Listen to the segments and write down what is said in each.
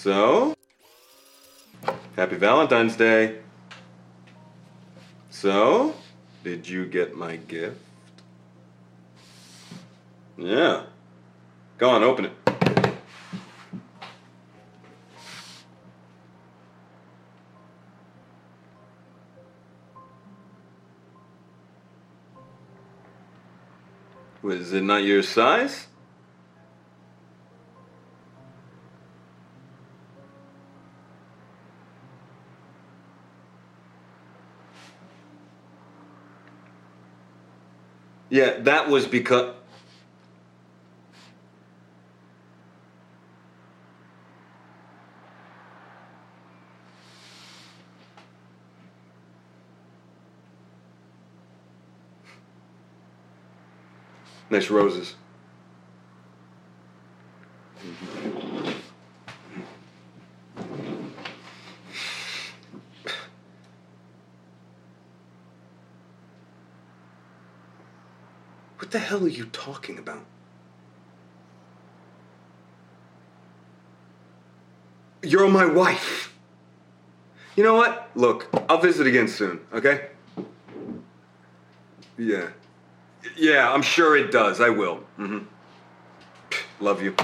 So, happy Valentine's Day. So, did you get my gift? Yeah. Go on, open it. Was it not your size? Yeah, that was because. Nice roses. What the hell are you talking about? You're my wife. You know what? Look, I'll visit again soon, okay? Yeah. Yeah, I'm sure it does. I will. hmm Love you.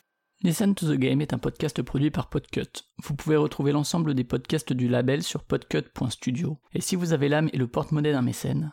Listen to the Game est un podcast produit par Podcut. Vous pouvez retrouver l'ensemble des podcasts du label sur podcut.studio. Et si vous avez l'âme et le porte-monnaie d'un mécène,